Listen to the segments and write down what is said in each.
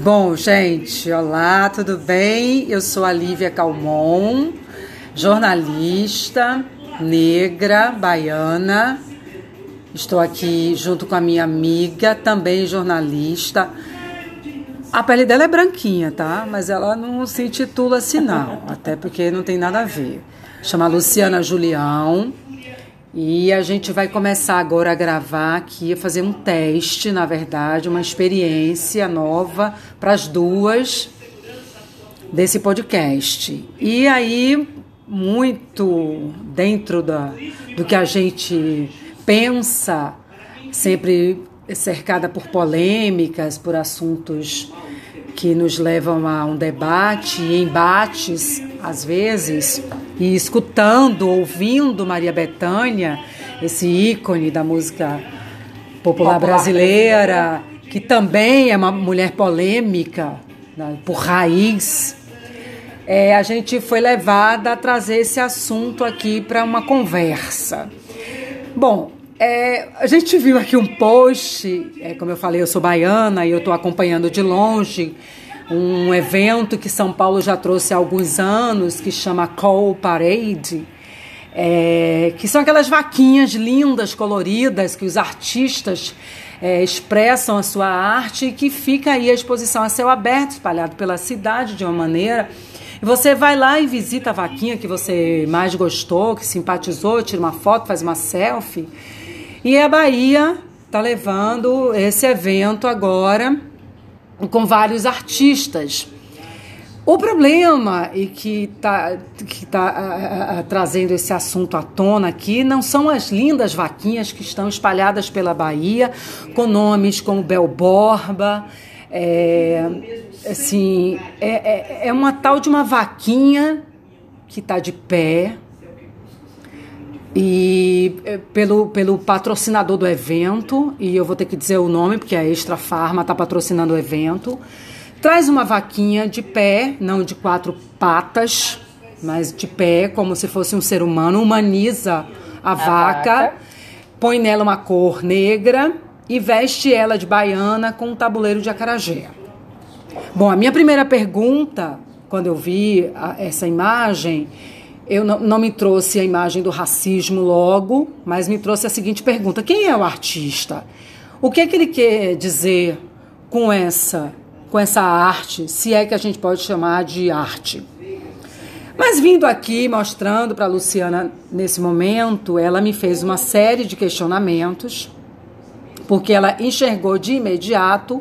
Bom, gente, olá, tudo bem? Eu sou a Lívia Calmon, jornalista, negra, baiana. Estou aqui junto com a minha amiga, também jornalista. A pele dela é branquinha, tá? Mas ela não se intitula assim, não. Até porque não tem nada a ver. Chama Luciana Julião. E a gente vai começar agora a gravar aqui, a fazer um teste, na verdade, uma experiência nova para as duas desse podcast. E aí, muito dentro da, do que a gente pensa, sempre cercada por polêmicas, por assuntos que nos levam a um debate e embates, às vezes, e escutando, ouvindo Maria Bethânia, esse ícone da música popular brasileira, que também é uma mulher polêmica, né, por raiz, é, a gente foi levada a trazer esse assunto aqui para uma conversa. Bom, é, a gente viu aqui um post, é, como eu falei, eu sou baiana e eu estou acompanhando de longe um evento que São Paulo já trouxe há alguns anos, que chama Call Parade, é, que são aquelas vaquinhas lindas, coloridas, que os artistas é, expressam a sua arte e que fica aí à exposição a céu aberto, espalhado pela cidade de uma maneira. E você vai lá e visita a vaquinha que você mais gostou, que simpatizou, tira uma foto, faz uma selfie. E a Bahia está levando esse evento agora com vários artistas. O problema e que está que tá, trazendo esse assunto à tona aqui não são as lindas vaquinhas que estão espalhadas pela Bahia, com nomes como Bel Borba. É, assim, é, é, é uma tal de uma vaquinha que está de pé, e eh, pelo, pelo patrocinador do evento, e eu vou ter que dizer o nome, porque a Extra Farma está patrocinando o evento. Traz uma vaquinha de pé, não de quatro patas, mas de pé, como se fosse um ser humano, humaniza a, a vaca, vaca, põe nela uma cor negra e veste ela de baiana com um tabuleiro de acarajé. Bom, a minha primeira pergunta, quando eu vi a, essa imagem, eu não, não, me trouxe a imagem do racismo logo, mas me trouxe a seguinte pergunta: quem é o artista? O que é que ele quer dizer com essa, com essa arte, se é que a gente pode chamar de arte? Mas vindo aqui mostrando para Luciana nesse momento, ela me fez uma série de questionamentos, porque ela enxergou de imediato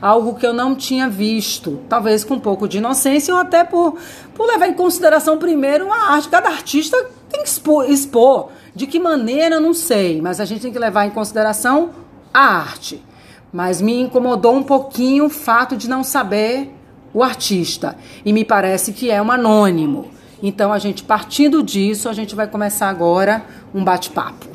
algo que eu não tinha visto, talvez com um pouco de inocência ou até por, por levar em consideração primeiro a arte. Cada artista tem que expor, expor. De que maneira, não sei, mas a gente tem que levar em consideração a arte. Mas me incomodou um pouquinho o fato de não saber o artista. E me parece que é um anônimo. Então, a gente, partindo disso, a gente vai começar agora um bate-papo.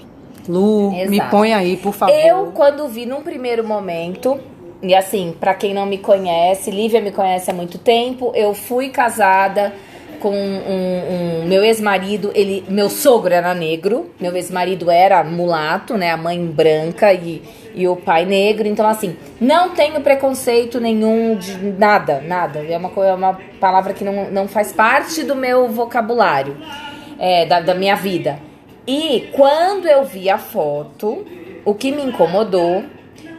Lu, Exato. me põe aí, por favor. Eu, quando vi num primeiro momento, e assim, para quem não me conhece, Lívia me conhece há muito tempo. Eu fui casada com um, um, meu ex-marido, ele, meu sogro era negro, meu ex-marido era mulato, né, a mãe branca e, e o pai negro. Então assim, não tenho preconceito nenhum de nada, nada. É uma é uma palavra que não, não faz parte do meu vocabulário, é, da, da minha vida. E quando eu vi a foto, o que me incomodou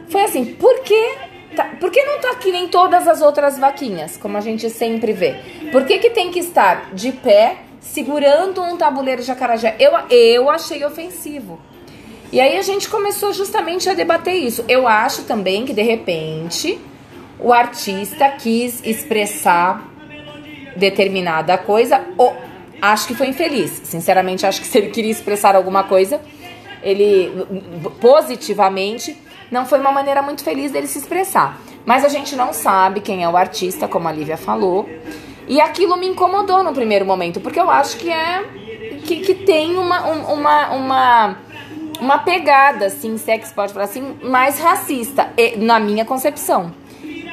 foi assim, por que Tá, por que não tá aqui nem todas as outras vaquinhas, como a gente sempre vê? Por que, que tem que estar de pé, segurando um tabuleiro de acarajé? Eu, eu achei ofensivo. E aí a gente começou justamente a debater isso. Eu acho também que, de repente, o artista quis expressar determinada coisa, ou acho que foi infeliz. Sinceramente, acho que se ele queria expressar alguma coisa, ele positivamente não foi uma maneira muito feliz dele se expressar. Mas a gente não sabe quem é o artista, como a Lívia falou. E aquilo me incomodou no primeiro momento, porque eu acho que é. que, que tem uma, uma, uma, uma pegada, assim, se é pode falar assim, mais racista, na minha concepção.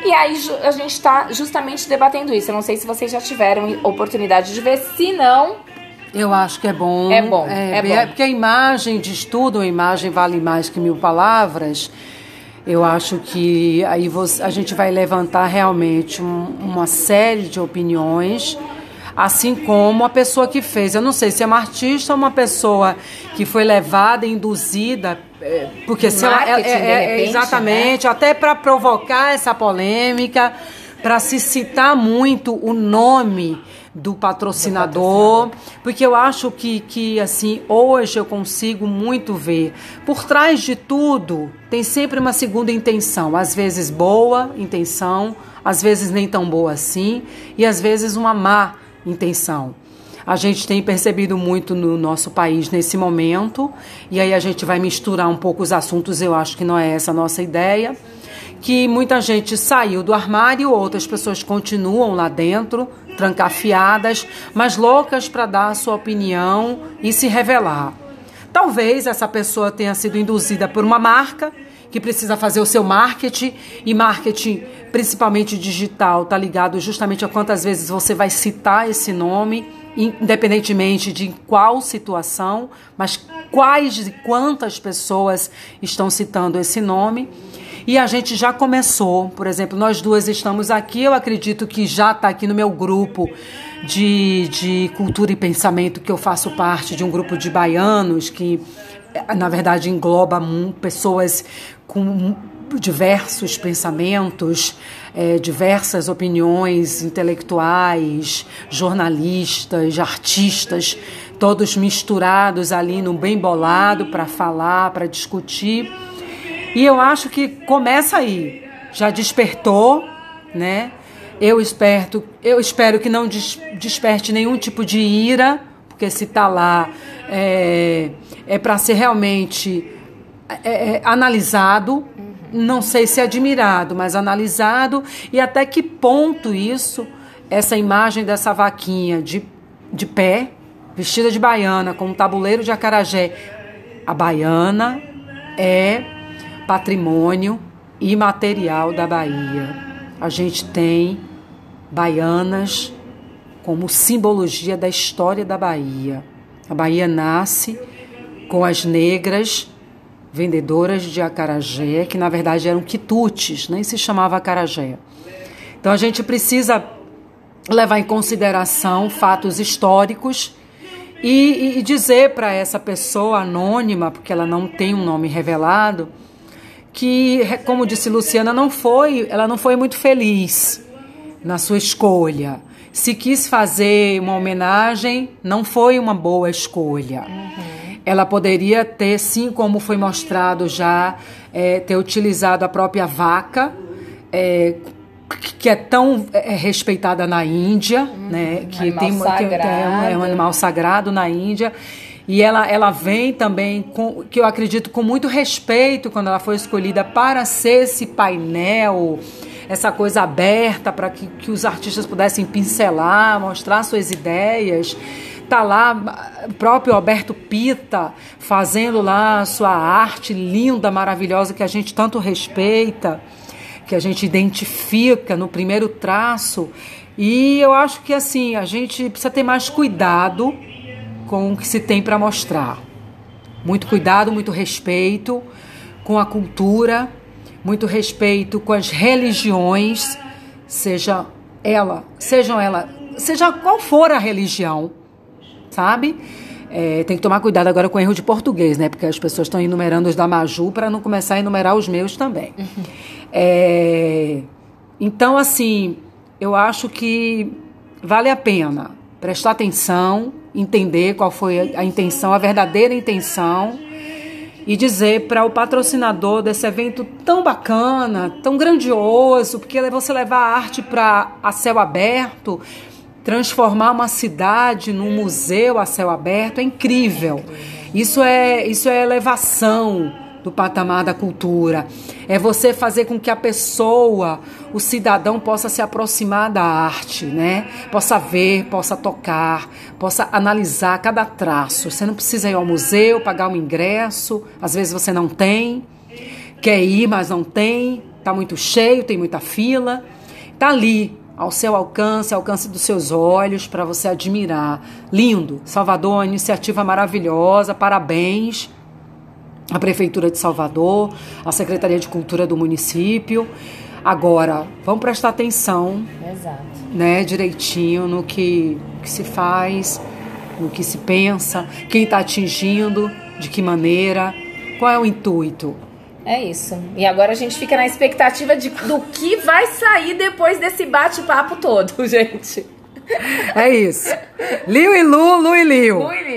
E aí a gente está justamente debatendo isso. Eu não sei se vocês já tiveram oportunidade de ver, se não. Eu acho que é bom. É bom. É, é bom. Porque a imagem de estudo, a imagem vale mais que mil palavras. Eu acho que aí você, a gente vai levantar realmente um, uma série de opiniões, assim como a pessoa que fez. Eu não sei se é uma artista ou uma pessoa que foi levada, induzida, é, porque se ela, é, é, repente, exatamente, né? até para provocar essa polêmica, para se citar muito o nome do patrocinador, porque eu acho que, que assim hoje eu consigo muito ver por trás de tudo tem sempre uma segunda intenção, às vezes boa intenção, às vezes nem tão boa assim e às vezes uma má intenção. A gente tem percebido muito no nosso país nesse momento, e aí a gente vai misturar um pouco os assuntos, eu acho que não é essa a nossa ideia que muita gente saiu do armário, outras pessoas continuam lá dentro, trancafiadas, mas loucas para dar a sua opinião e se revelar. Talvez essa pessoa tenha sido induzida por uma marca que precisa fazer o seu marketing e marketing, principalmente digital, está ligado justamente a quantas vezes você vai citar esse nome, independentemente de qual situação, mas quais e quantas pessoas estão citando esse nome. E a gente já começou, por exemplo, nós duas estamos aqui, eu acredito que já está aqui no meu grupo de, de cultura e pensamento, que eu faço parte de um grupo de baianos que, na verdade, engloba pessoas com diversos pensamentos, é, diversas opiniões intelectuais, jornalistas, artistas, todos misturados ali no bem bolado para falar, para discutir. E eu acho que começa aí. Já despertou, né? Eu espero, eu espero que não des, desperte nenhum tipo de ira, porque se está lá é, é para ser realmente é, é, analisado, não sei se admirado, mas analisado e até que ponto isso, essa imagem dessa vaquinha de, de pé, vestida de baiana, com um tabuleiro de acarajé, a baiana é patrimônio imaterial da Bahia. A gente tem baianas como simbologia da história da Bahia. A Bahia nasce com as negras vendedoras de acarajé, que na verdade eram quitutes, nem se chamava acarajé. Então a gente precisa levar em consideração fatos históricos e, e dizer para essa pessoa anônima, porque ela não tem um nome revelado, que, como disse Luciana, não foi, ela não foi muito feliz na sua escolha. Se quis fazer uma homenagem, não foi uma boa escolha. Uhum. Ela poderia ter, sim, como foi mostrado já, é, ter utilizado a própria vaca, é, que é tão é, respeitada na Índia, uhum. né? Que tem, é um animal sagrado na Índia e ela, ela vem também, com, que eu acredito, com muito respeito quando ela foi escolhida para ser esse painel, essa coisa aberta para que, que os artistas pudessem pincelar, mostrar suas ideias. Tá lá o próprio Alberto Pita fazendo lá a sua arte linda, maravilhosa que a gente tanto respeita, que a gente identifica no primeiro traço. E eu acho que assim, a gente precisa ter mais cuidado com o que se tem para mostrar. Muito cuidado, muito respeito com a cultura, muito respeito com as religiões, seja ela, sejam ela, seja qual for a religião, sabe? É, tem que tomar cuidado agora com o erro de português, né? Porque as pessoas estão enumerando os da Maju para não começar a enumerar os meus também. Uhum. É, então, assim, eu acho que vale a pena prestar atenção, entender qual foi a intenção, a verdadeira intenção e dizer para o patrocinador desse evento tão bacana, tão grandioso, porque você levar a arte para a céu aberto, transformar uma cidade num museu a céu aberto é incrível. Isso é isso é elevação do patamar da cultura. É você fazer com que a pessoa, o cidadão, possa se aproximar da arte, né? Possa ver, possa tocar, possa analisar cada traço. Você não precisa ir ao museu, pagar um ingresso, às vezes você não tem, quer ir, mas não tem, está muito cheio, tem muita fila. Está ali, ao seu alcance, ao alcance dos seus olhos, para você admirar. Lindo, Salvador, uma iniciativa maravilhosa, parabéns a Prefeitura de Salvador, a Secretaria de Cultura do município. Agora, vamos prestar atenção, Exato. né, direitinho no que, que se faz, no que se pensa, quem está atingindo, de que maneira, qual é o intuito. É isso. E agora a gente fica na expectativa de, do que vai sair depois desse bate-papo todo, gente. É isso. Liu e Lu, Lu e Liu. Ui,